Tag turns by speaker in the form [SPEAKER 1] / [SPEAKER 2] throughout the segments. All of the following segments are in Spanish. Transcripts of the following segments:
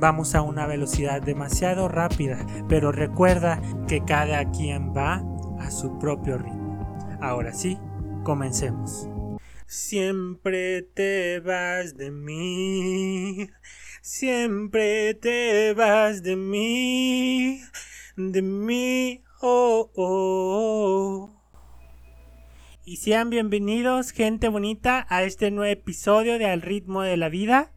[SPEAKER 1] Vamos a una velocidad demasiado rápida, pero recuerda que cada quien va a su propio ritmo. Ahora sí, comencemos. Siempre te vas de mí, siempre te vas de mí, de mí, oh, oh. Y sean bienvenidos, gente bonita, a este nuevo episodio de Al ritmo de la vida.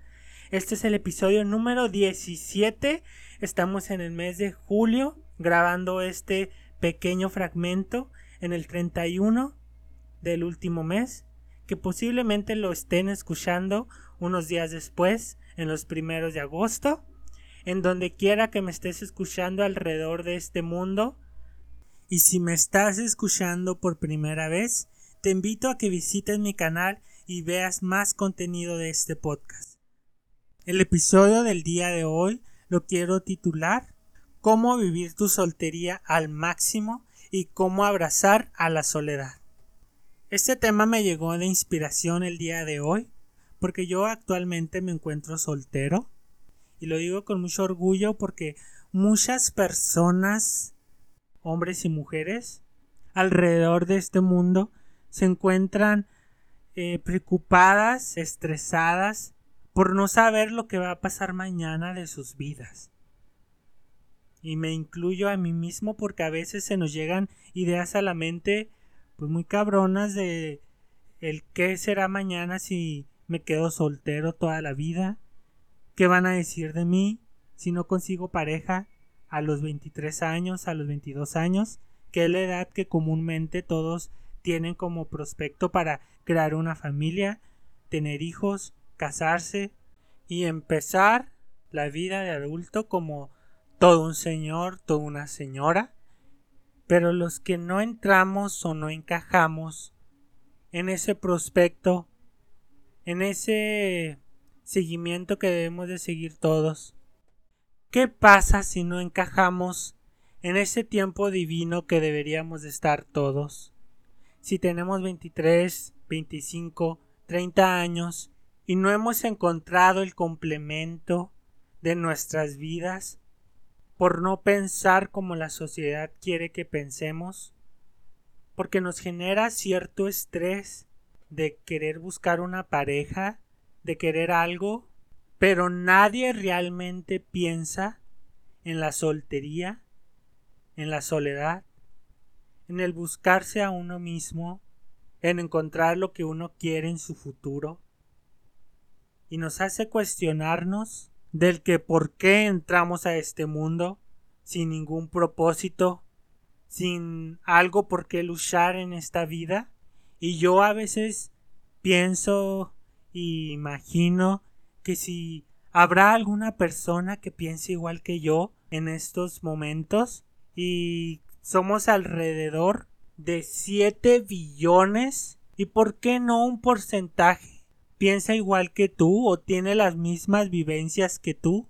[SPEAKER 1] Este es el episodio número 17. Estamos en el mes de julio grabando este pequeño fragmento en el 31 del último mes que posiblemente lo estén escuchando unos días después, en los primeros de agosto, en donde quiera que me estés escuchando alrededor de este mundo. Y si me estás escuchando por primera vez, te invito a que visites mi canal y veas más contenido de este podcast. El episodio del día de hoy lo quiero titular Cómo vivir tu soltería al máximo y cómo abrazar a la soledad. Este tema me llegó de inspiración el día de hoy, porque yo actualmente me encuentro soltero, y lo digo con mucho orgullo porque muchas personas, hombres y mujeres, alrededor de este mundo se encuentran eh, preocupadas, estresadas, por no saber lo que va a pasar mañana de sus vidas. Y me incluyo a mí mismo porque a veces se nos llegan ideas a la mente pues muy cabronas de el qué será mañana si me quedo soltero toda la vida, qué van a decir de mí si no consigo pareja a los 23 años, a los 22 años, que es la edad que comúnmente todos tienen como prospecto para crear una familia, tener hijos, casarse y empezar la vida de adulto como todo un señor, toda una señora pero los que no entramos o no encajamos en ese prospecto, en ese seguimiento que debemos de seguir todos, ¿qué pasa si no encajamos en ese tiempo divino que deberíamos de estar todos? Si tenemos 23, 25, 30 años y no hemos encontrado el complemento de nuestras vidas, por no pensar como la sociedad quiere que pensemos, porque nos genera cierto estrés de querer buscar una pareja, de querer algo, pero nadie realmente piensa en la soltería, en la soledad, en el buscarse a uno mismo, en encontrar lo que uno quiere en su futuro, y nos hace cuestionarnos del que por qué entramos a este mundo sin ningún propósito, sin algo por qué luchar en esta vida. Y yo a veces pienso y imagino que si habrá alguna persona que piense igual que yo en estos momentos y somos alrededor de 7 billones y por qué no un porcentaje piensa igual que tú o tiene las mismas vivencias que tú?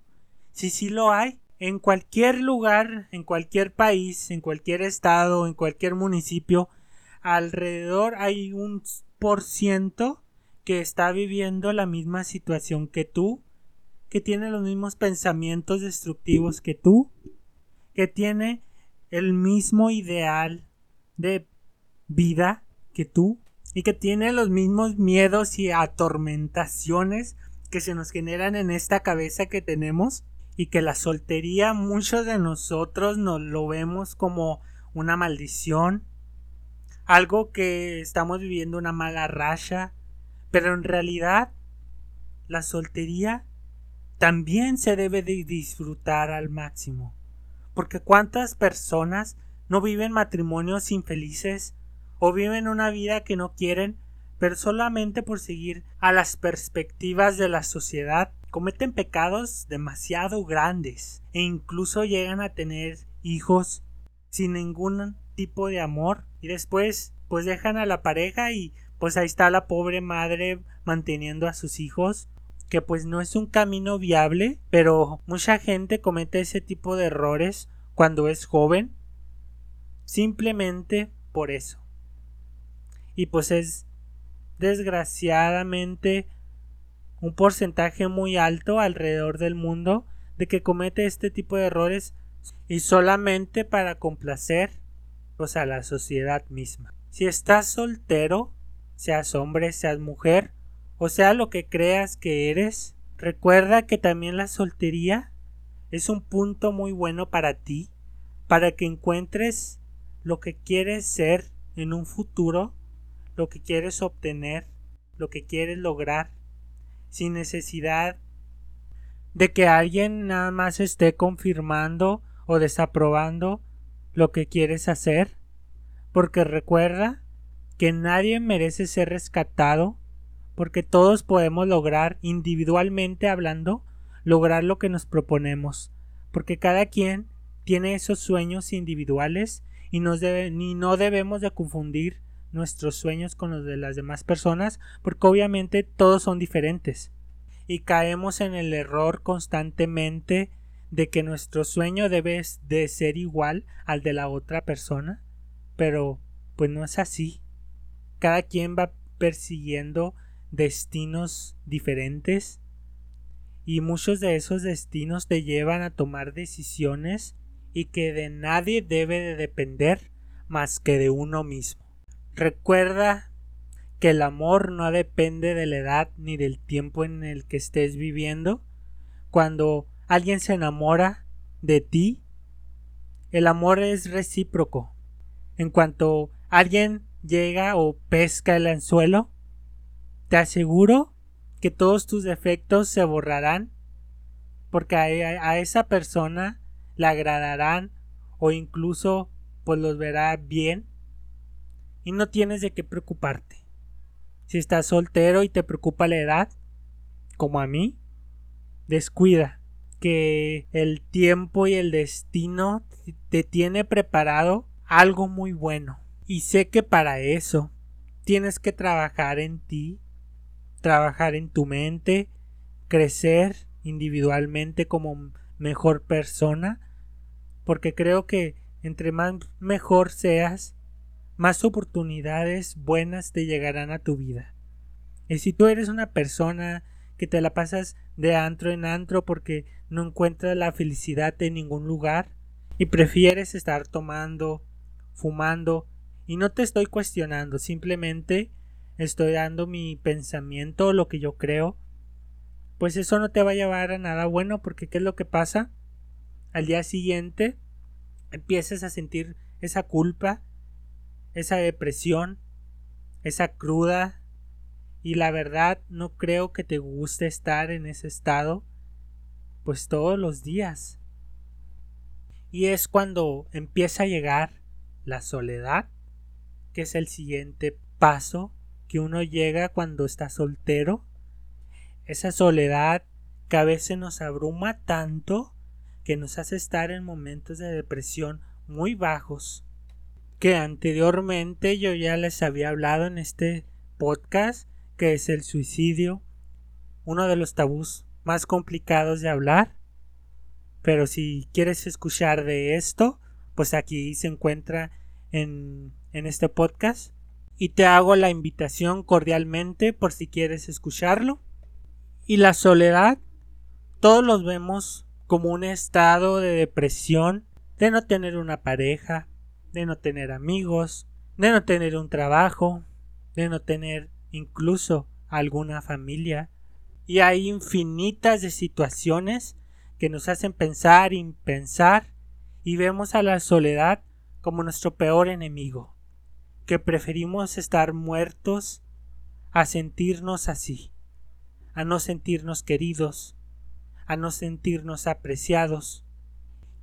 [SPEAKER 1] Si sí lo hay. En cualquier lugar, en cualquier país, en cualquier estado, en cualquier municipio, alrededor hay un por ciento que está viviendo la misma situación que tú, que tiene los mismos pensamientos destructivos que tú, que tiene el mismo ideal de vida que tú, y que tiene los mismos miedos y atormentaciones que se nos generan en esta cabeza que tenemos y que la soltería muchos de nosotros nos lo vemos como una maldición, algo que estamos viviendo una mala racha, pero en realidad la soltería también se debe de disfrutar al máximo, porque cuántas personas no viven matrimonios infelices o viven una vida que no quieren, pero solamente por seguir a las perspectivas de la sociedad, cometen pecados demasiado grandes e incluso llegan a tener hijos sin ningún tipo de amor y después pues dejan a la pareja y pues ahí está la pobre madre manteniendo a sus hijos que pues no es un camino viable pero mucha gente comete ese tipo de errores cuando es joven simplemente por eso y pues es desgraciadamente un porcentaje muy alto alrededor del mundo de que comete este tipo de errores y solamente para complacer pues a la sociedad misma. Si estás soltero, seas hombre, seas mujer, o sea lo que creas que eres, recuerda que también la soltería es un punto muy bueno para ti, para que encuentres lo que quieres ser en un futuro, lo que quieres obtener, lo que quieres lograr, sin necesidad de que alguien nada más esté confirmando o desaprobando lo que quieres hacer, porque recuerda que nadie merece ser rescatado, porque todos podemos lograr individualmente hablando, lograr lo que nos proponemos, porque cada quien tiene esos sueños individuales y ni no debemos de confundir nuestros sueños con los de las demás personas, porque obviamente todos son diferentes y caemos en el error constantemente de que nuestro sueño debe de ser igual al de la otra persona, pero pues no es así. Cada quien va persiguiendo destinos diferentes y muchos de esos destinos te llevan a tomar decisiones y que de nadie debe de depender más que de uno mismo. Recuerda que el amor no depende de la edad ni del tiempo en el que estés viviendo. Cuando alguien se enamora de ti, el amor es recíproco. En cuanto alguien llega o pesca el anzuelo, te aseguro que todos tus defectos se borrarán porque a, esa persona le agradarán o incluso pues los verá bien y no tienes de qué preocuparte. Si estás soltero y te preocupa la edad, como a mí, descuida que el tiempo y el destino te tiene preparado algo muy bueno. Y sé que para eso tienes que trabajar en ti, trabajar en tu mente, crecer individualmente como mejor persona, porque creo que entre más mejor seas, más oportunidades buenas te llegarán a tu vida. Y si tú eres una persona que te la pasas de antro en antro porque no encuentras la felicidad en ningún lugar y prefieres estar tomando, fumando, y no te estoy cuestionando, simplemente estoy dando mi pensamiento, lo que yo creo, pues eso no te va a llevar a nada bueno porque ¿qué es lo que pasa? Al día siguiente empiezas a sentir esa culpa, esa depresión, esa cruda, y la verdad no creo que te guste estar en ese estado, pues todos los días. Y es cuando empieza a llegar la soledad, que es el siguiente paso que uno llega cuando está soltero. Esa soledad que a veces nos abruma tanto que nos hace estar en momentos de depresión muy bajos que anteriormente yo ya les había hablado en este podcast, que es el suicidio, uno de los tabús más complicados de hablar. Pero si quieres escuchar de esto, pues aquí se encuentra en, en este podcast. Y te hago la invitación cordialmente por si quieres escucharlo. Y la soledad, todos los vemos como un estado de depresión, de no tener una pareja, de no tener amigos, de no tener un trabajo, de no tener incluso alguna familia. Y hay infinitas de situaciones que nos hacen pensar y pensar y vemos a la soledad como nuestro peor enemigo, que preferimos estar muertos a sentirnos así, a no sentirnos queridos, a no sentirnos apreciados,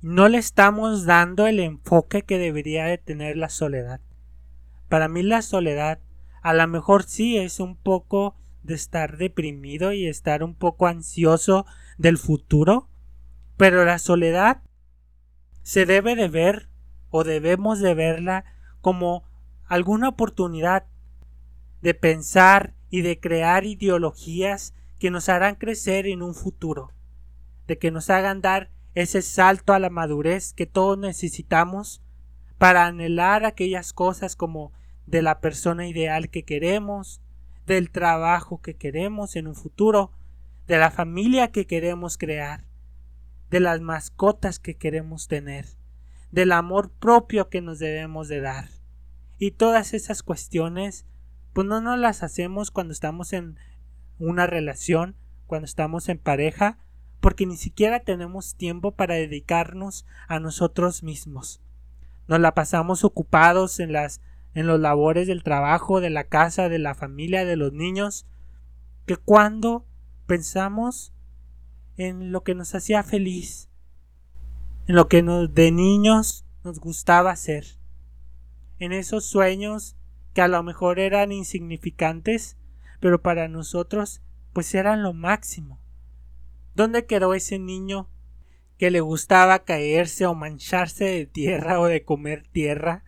[SPEAKER 1] no le estamos dando el enfoque que debería de tener la soledad. Para mí la soledad a lo mejor sí es un poco de estar deprimido y estar un poco ansioso del futuro, pero la soledad se debe de ver o debemos de verla como alguna oportunidad de pensar y de crear ideologías que nos harán crecer en un futuro, de que nos hagan dar ese salto a la madurez que todos necesitamos para anhelar aquellas cosas como de la persona ideal que queremos, del trabajo que queremos en un futuro, de la familia que queremos crear, de las mascotas que queremos tener, del amor propio que nos debemos de dar. Y todas esas cuestiones, pues no nos las hacemos cuando estamos en una relación, cuando estamos en pareja, porque ni siquiera tenemos tiempo para dedicarnos a nosotros mismos. Nos la pasamos ocupados en las en los labores del trabajo, de la casa, de la familia, de los niños, que cuando pensamos en lo que nos hacía feliz, en lo que nos, de niños nos gustaba hacer, en esos sueños que a lo mejor eran insignificantes, pero para nosotros pues eran lo máximo. ¿Dónde quedó ese niño que le gustaba caerse o mancharse de tierra o de comer tierra?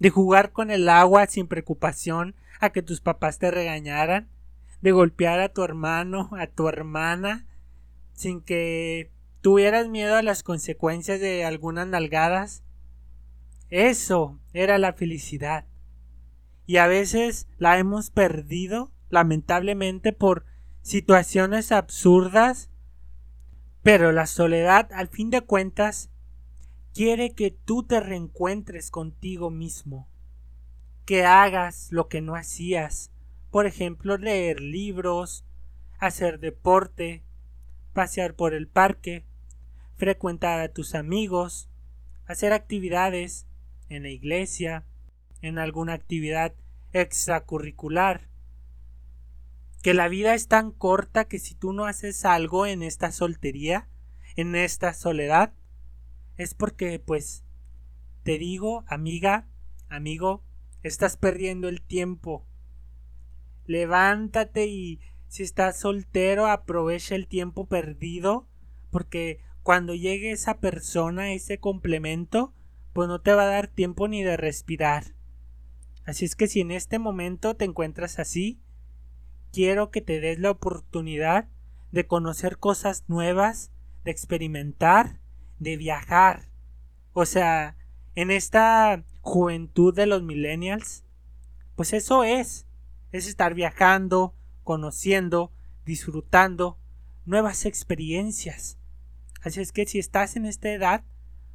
[SPEAKER 1] de jugar con el agua sin preocupación a que tus papás te regañaran, de golpear a tu hermano, a tu hermana, sin que tuvieras miedo a las consecuencias de algunas nalgadas. Eso era la felicidad. Y a veces la hemos perdido, lamentablemente, por situaciones absurdas. Pero la soledad, al fin de cuentas, quiere que tú te reencuentres contigo mismo, que hagas lo que no hacías, por ejemplo, leer libros, hacer deporte, pasear por el parque, frecuentar a tus amigos, hacer actividades en la iglesia, en alguna actividad extracurricular. Que la vida es tan corta que si tú no haces algo en esta soltería, en esta soledad, es porque, pues, te digo, amiga, amigo, estás perdiendo el tiempo. Levántate y si estás soltero, aprovecha el tiempo perdido, porque cuando llegue esa persona, ese complemento, pues no te va a dar tiempo ni de respirar. Así es que si en este momento te encuentras así, quiero que te des la oportunidad de conocer cosas nuevas, de experimentar de viajar. O sea, en esta juventud de los millennials, pues eso es, es estar viajando, conociendo, disfrutando nuevas experiencias. Así es que si estás en esta edad,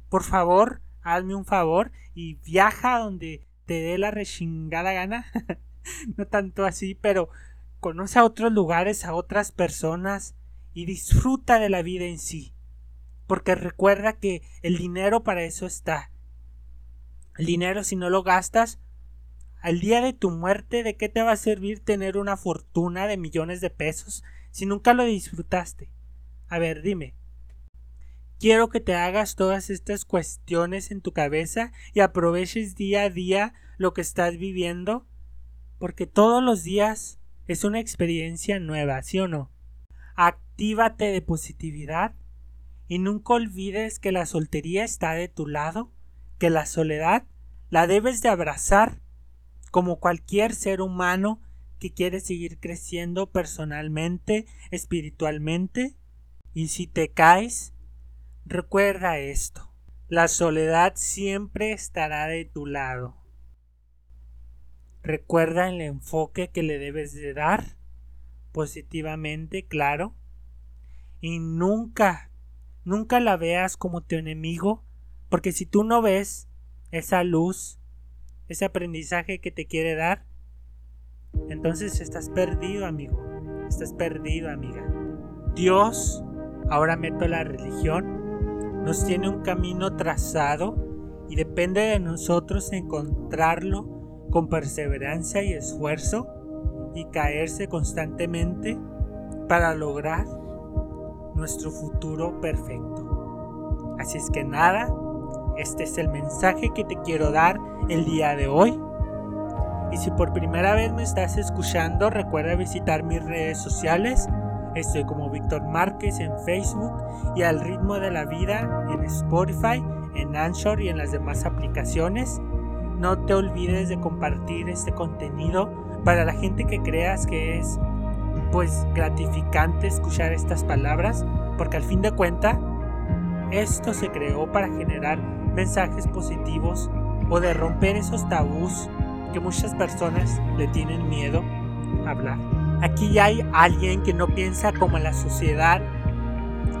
[SPEAKER 1] por favor, hazme un favor y viaja donde te dé la rechingada gana. no tanto así, pero conoce a otros lugares, a otras personas y disfruta de la vida en sí porque recuerda que el dinero para eso está. El dinero si no lo gastas, al día de tu muerte, ¿de qué te va a servir tener una fortuna de millones de pesos si nunca lo disfrutaste? A ver, dime. Quiero que te hagas todas estas cuestiones en tu cabeza y aproveches día a día lo que estás viviendo, porque todos los días es una experiencia nueva, ¿sí o no? Actívate de positividad y nunca olvides que la soltería está de tu lado, que la soledad la debes de abrazar como cualquier ser humano que quiere seguir creciendo personalmente, espiritualmente. Y si te caes, recuerda esto. La soledad siempre estará de tu lado. Recuerda el enfoque que le debes de dar positivamente, claro. Y nunca Nunca la veas como tu enemigo, porque si tú no ves esa luz, ese aprendizaje que te quiere dar, entonces estás perdido, amigo. Estás perdido, amiga. Dios, ahora meto la religión, nos tiene un camino trazado y depende de nosotros encontrarlo con perseverancia y esfuerzo y caerse constantemente para lograr nuestro futuro perfecto. Así es que nada, este es el mensaje que te quiero dar el día de hoy. Y si por primera vez me estás escuchando, recuerda visitar mis redes sociales. Estoy como Víctor Márquez en Facebook y al ritmo de la vida en Spotify en Anchor y en las demás aplicaciones. No te olvides de compartir este contenido para la gente que creas que es pues gratificante escuchar estas palabras, porque al fin de cuentas esto se creó para generar mensajes positivos o de romper esos tabús que muchas personas le tienen miedo a hablar. Aquí hay alguien que no piensa como la sociedad.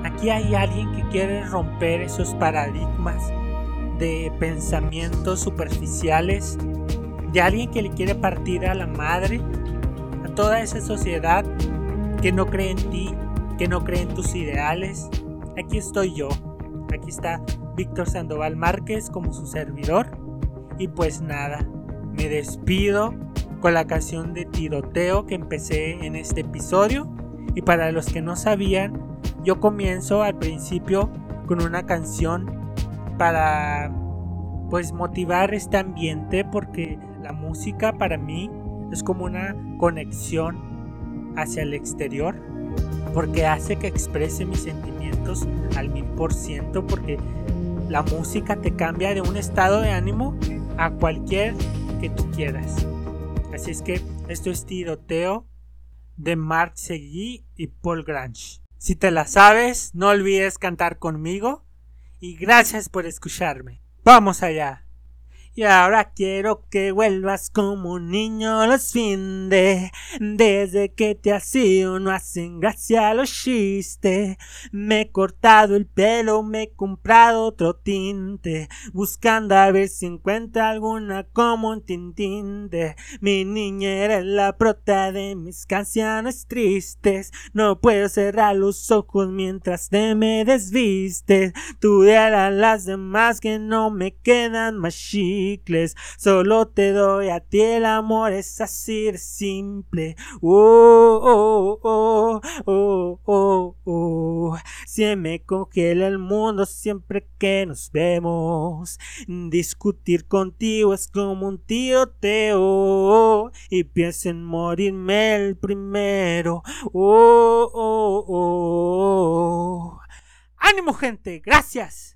[SPEAKER 1] Aquí hay alguien que quiere romper esos paradigmas de pensamientos superficiales. De alguien que le quiere partir a la madre. A toda esa sociedad que no cree en ti, que no cree en tus ideales. Aquí estoy yo. Aquí está Víctor Sandoval Márquez como su servidor. Y pues nada, me despido con la canción de tiroteo que empecé en este episodio. Y para los que no sabían, yo comienzo al principio con una canción para pues motivar este ambiente porque la música para mí es como una conexión hacia el exterior porque hace que exprese mis sentimientos al mil por ciento porque la música te cambia de un estado de ánimo a cualquier que tú quieras. Así es que esto es tiroteo de Mark Seguí y Paul Grange. Si te la sabes, no olvides cantar conmigo y gracias por escucharme. ¡Vamos allá! Y ahora quiero que vuelvas como un niño los finde. Desde que te has ido no hacen gracia los chistes. Me he cortado el pelo, me he comprado otro tinte. Buscando a ver si encuentra alguna como un tintín de mi niña eres la prota de mis canciones tristes. No puedo cerrar los ojos mientras te me desvistes. Tú a las demás que no me quedan más solo te doy a ti el amor, es así de simple. Oh, oh, oh, oh, oh, oh. Se me congela el mundo siempre que nos vemos. Discutir contigo es como un tío teo y pienso en morirme el primero. Oh, oh, oh. Ánimo gente, gracias.